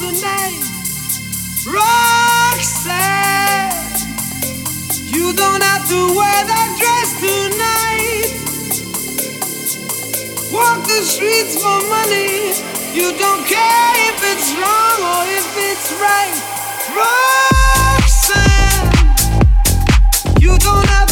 The night. Roxanne, you don't have to wear that dress tonight. Walk the streets for money. You don't care if it's wrong or if it's right. Roxanne, you don't have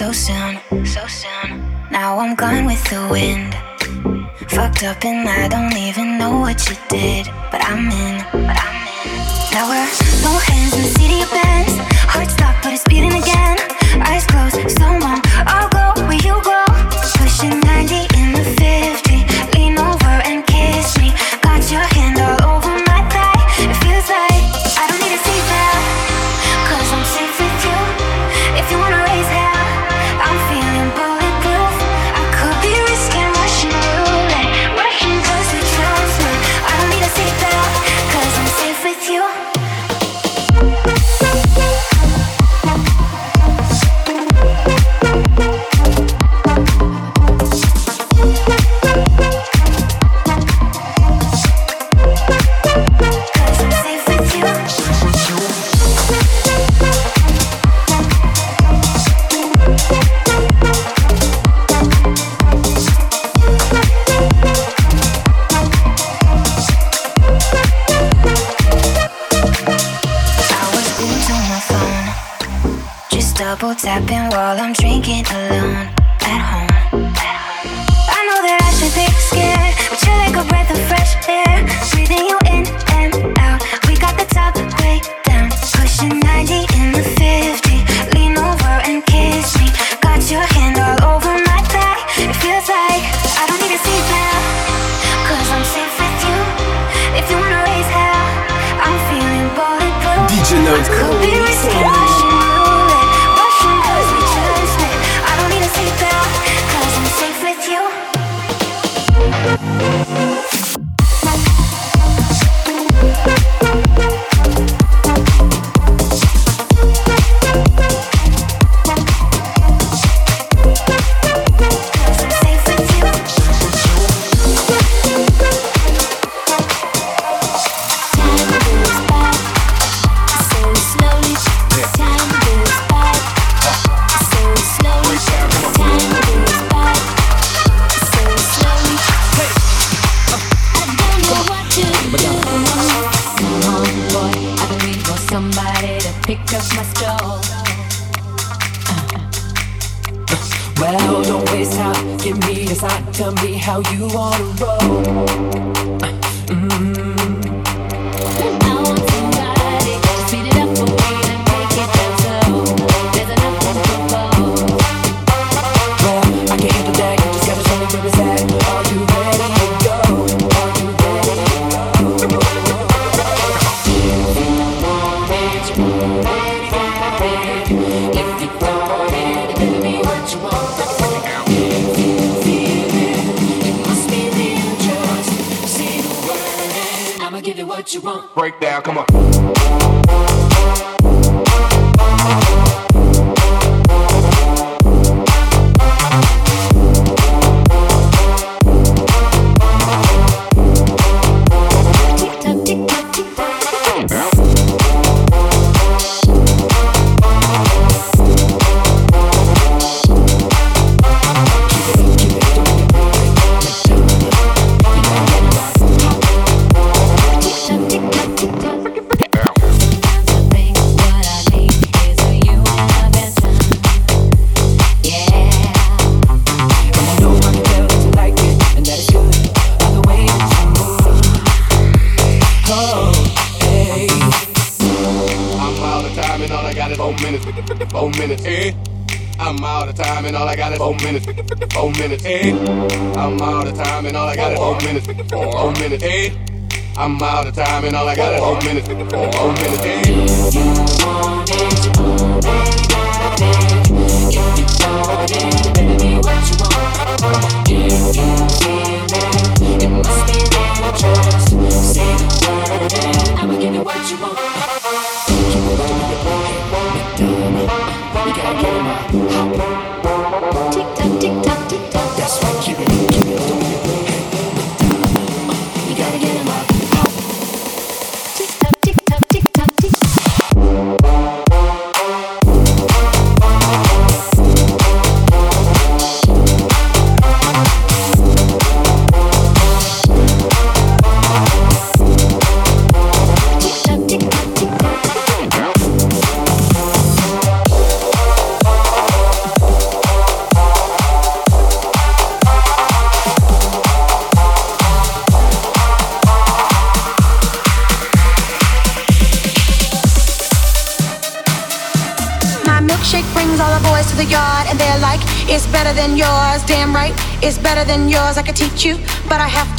so soon, so soon. Now I'm gone with the wind. Fucked up and I don't even know what you did, but I'm in, but I'm in. Now we're no hands in the city of bands. Heart stopped, but it's beating again. Eyes closed, so double tapping while I'm drinking alone at home. I know that I should be scared, but you're like a breath of fresh air, breathing you I'm out of time and all I got is four minutes. Four minutes.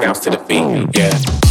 grounds to the beat. Yeah.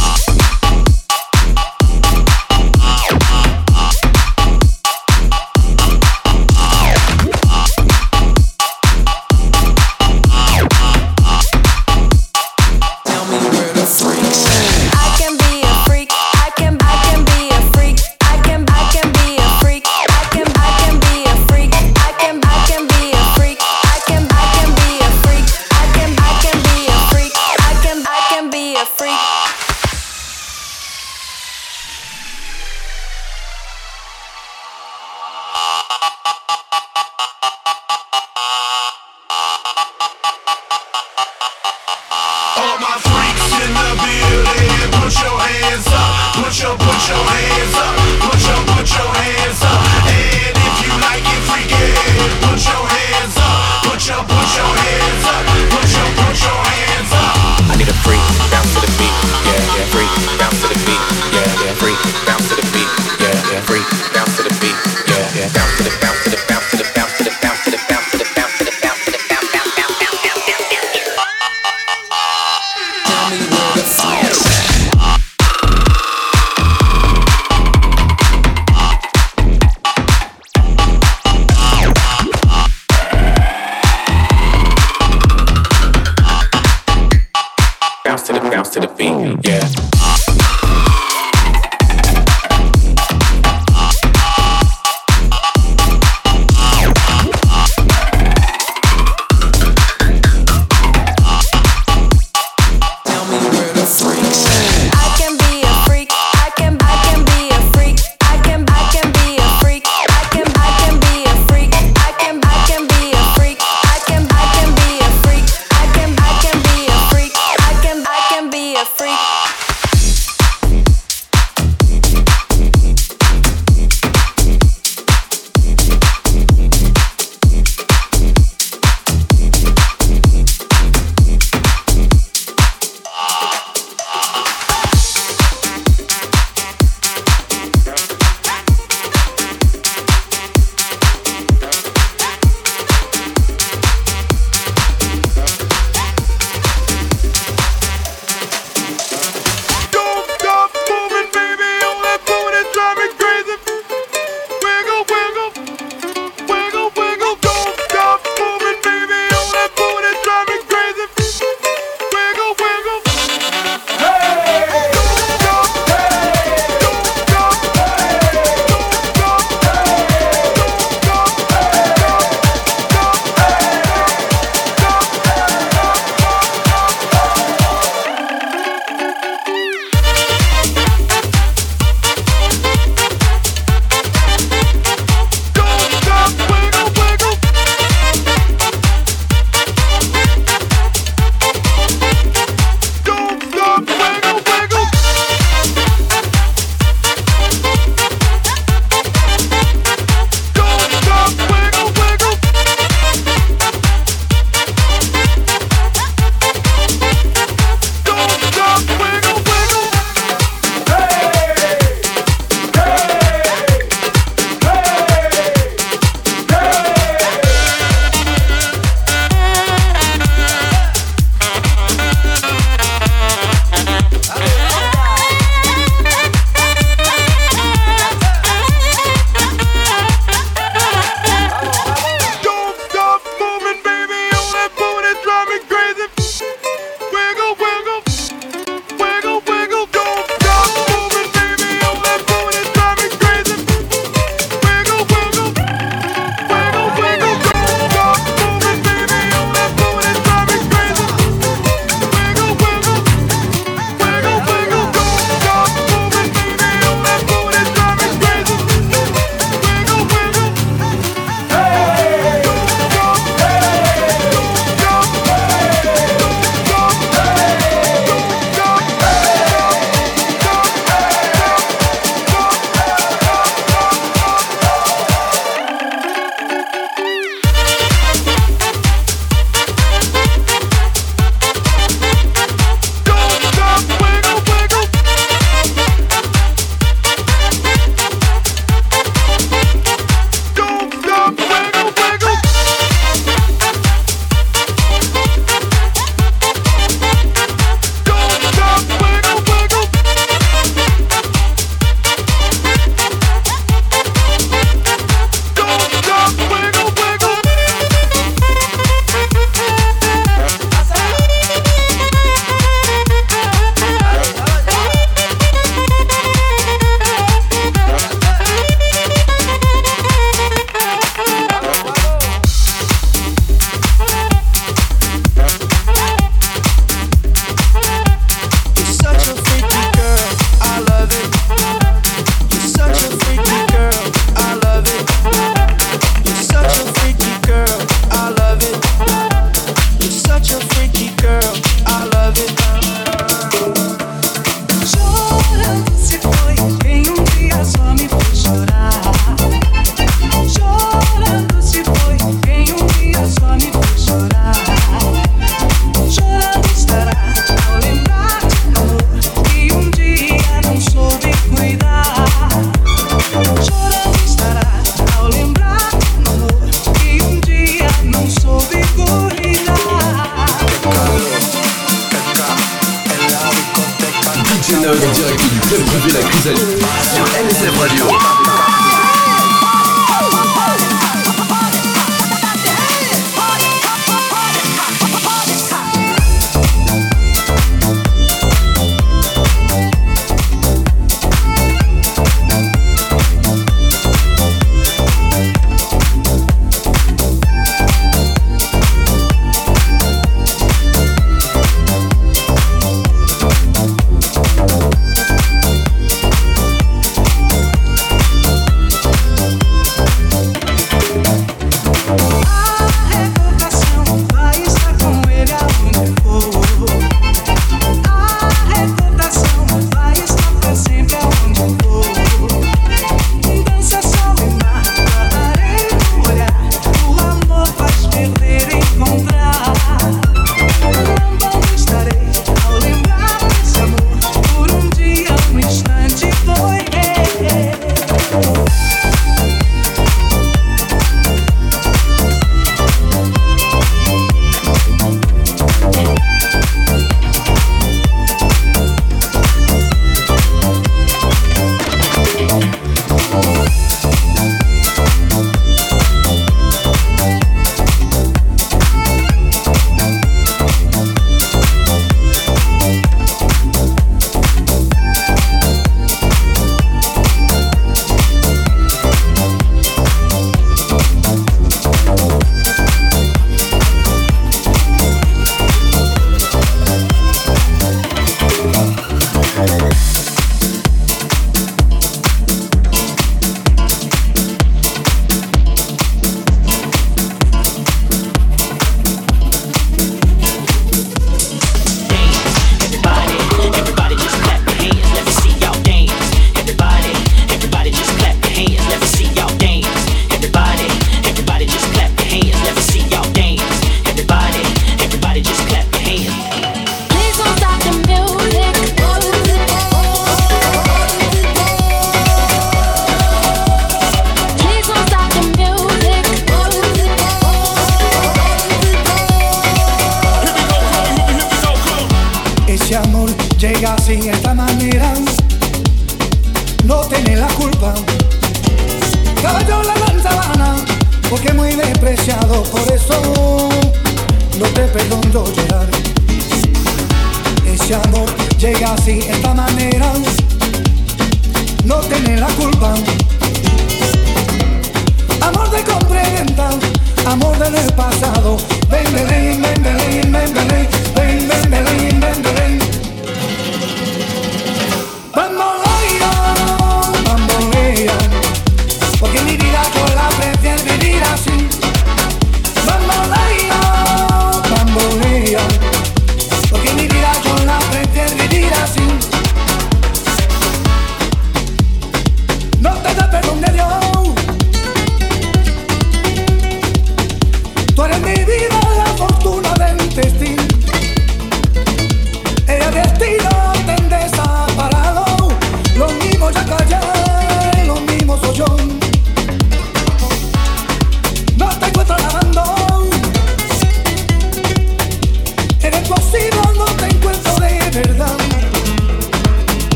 When we're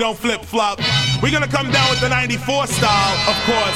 don't flip flop. We're gonna come down with the 94 style, of course.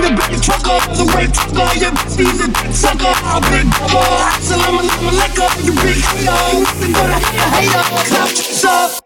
bring the big trucker, the way trucker, you bitch be the big sucker. I'll big bubble, I'll sell him a liquor, you big hater, gonna hit a hater, hater, clout chaser.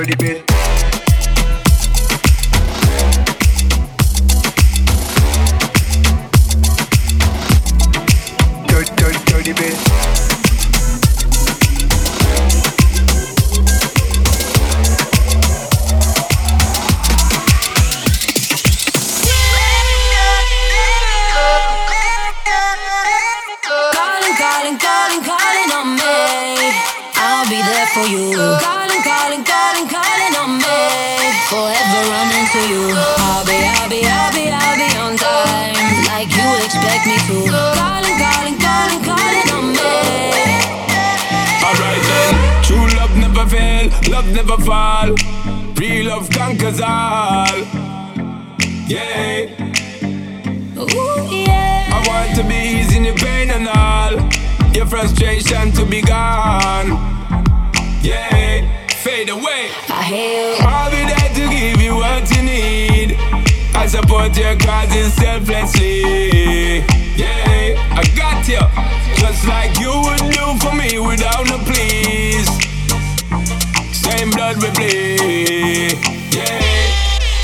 dirty bitch. Yeah. Ooh, yeah. I want to be easing your pain and all. Your frustration to be gone. Yeah. Fade away. I I'll be there to give you what you need. I support your causes selflessly. Yeah, I got you. Just like you would do for me without a please. Same blood we bleed yeah.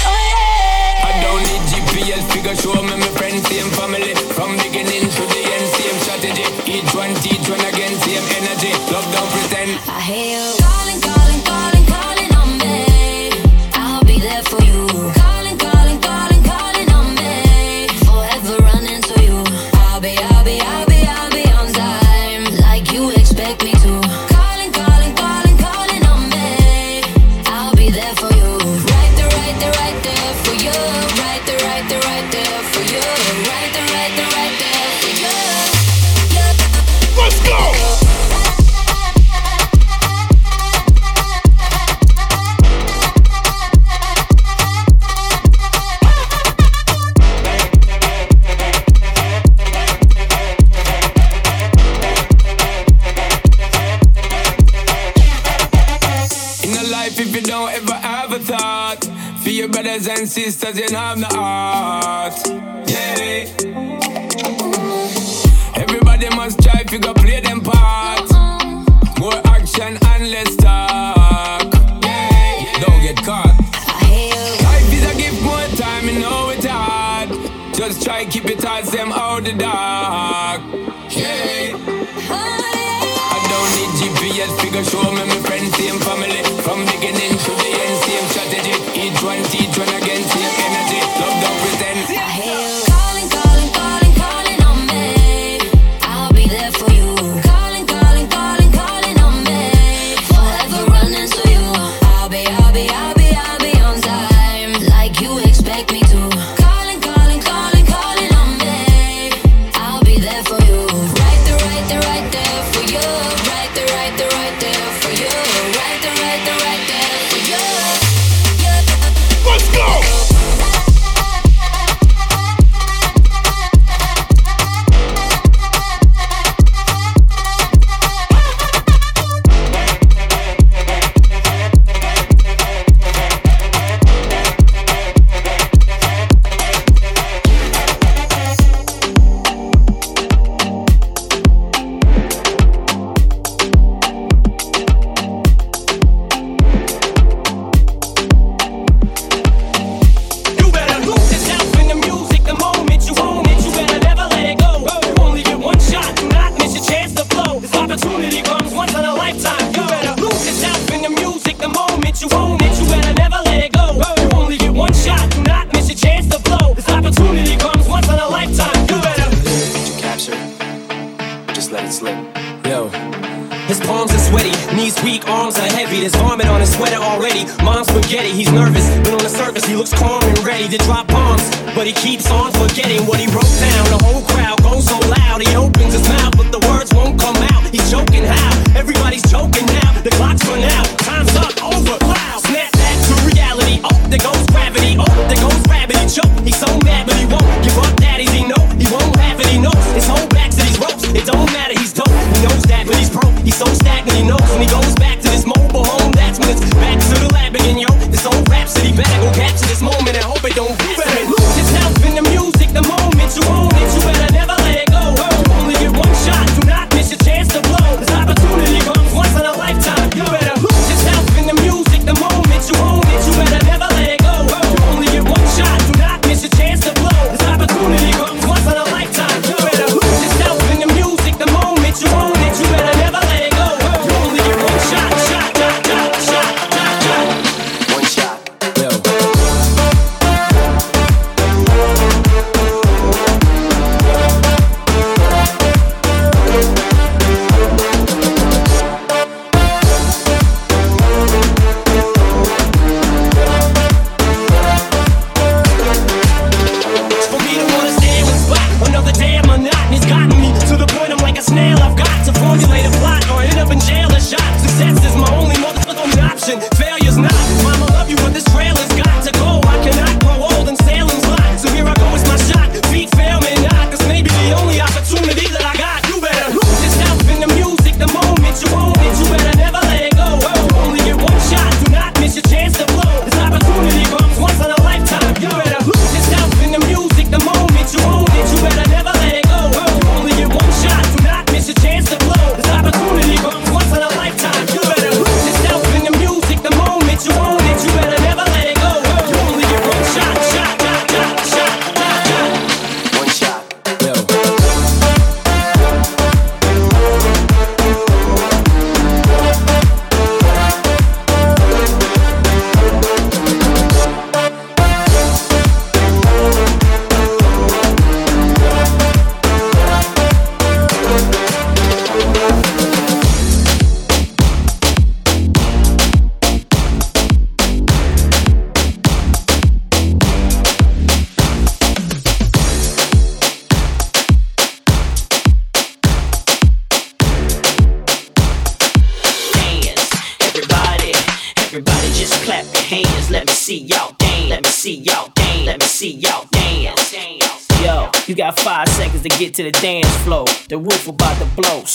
Oh yeah. I don't need GPS figure show me.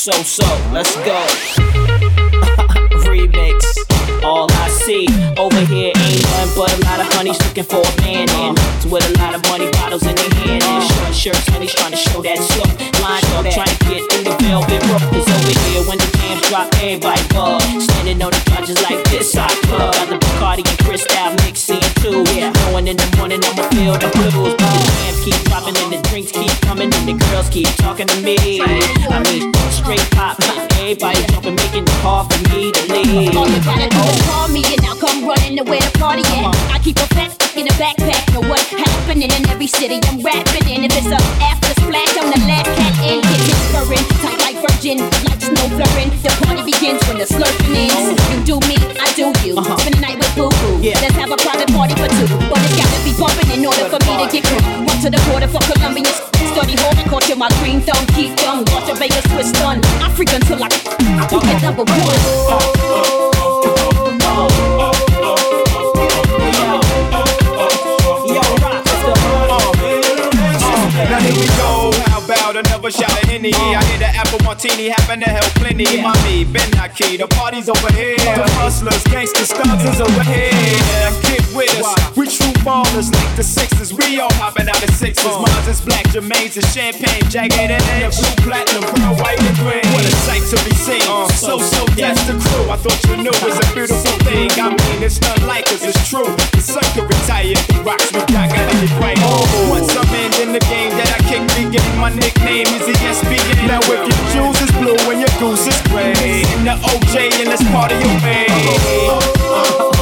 so so another shot of I an apple martini, to plenty. The party's over here. The hustlers, gangsters, thugs is over here. Get with us, we ballers, like the sixes. We all popping out of sixes. Uh. Mines is black, Jermaine's is champagne, jagged and the blue platinum, pearl, white and green. What a sight to be seen. Uh. So, so that's the crew. I thought you knew was a beautiful thing. I mean, it's not like us, it's true. The sun could retire if he rocks me, I gotta right. Oh. Once I'm in, in the game that I kick the game, my nickname is ESPN. Now, if your juice is blue and your goose is gray, in the OJ and this part of your vein.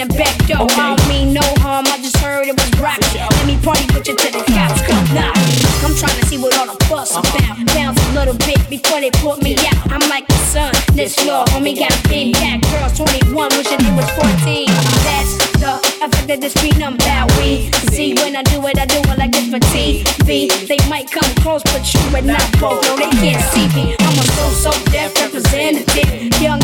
In the back door. I don't mean no harm, I just heard it was rock. Let me party with you till the cops come knock. I'm trying to see what all the fuss uh-huh. about. Bounce a little bit before they put me out. I'm like the sun, this law, homie got a big back girls, 21, wishing they was 14. That's the effect that this phenom about we see when I do it, I do it like this for TV. They might come close, but you and not both. No, they can't see me. I'm a so so deaf representative. Young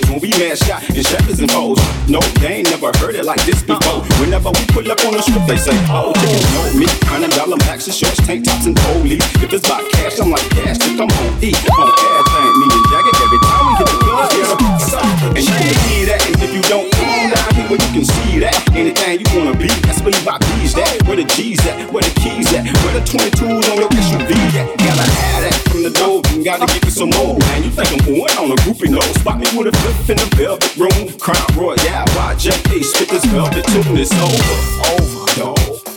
we man shot and shepherds and foes. No, they ain't never heard it like this before. Whenever we pull up on the strip, they say, Oh, chickens know me. Hundred dollar maxi shorts, tank tops, and police. If it's about cash, I'm like cash. If I'm on E, on everything. Me and Jagged every time we hit the club, yeah. And you can see that, and if you don't on down here where you can see that, anything you wanna be, that's where you buy B's at. Where the G's at, where the keys at, where the 22s on your SUV at. Gotta have that from the dope, and gotta give you some more. Man, you think I'm going on a groupie no? Spot me with a fifth in the velvet room. Crown Royal, YJP, spit this velvet tune, it's over, over, dog.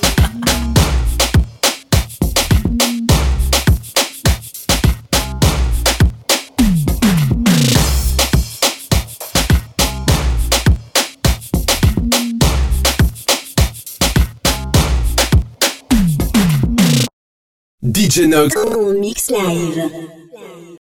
DJ Nox. En mix live.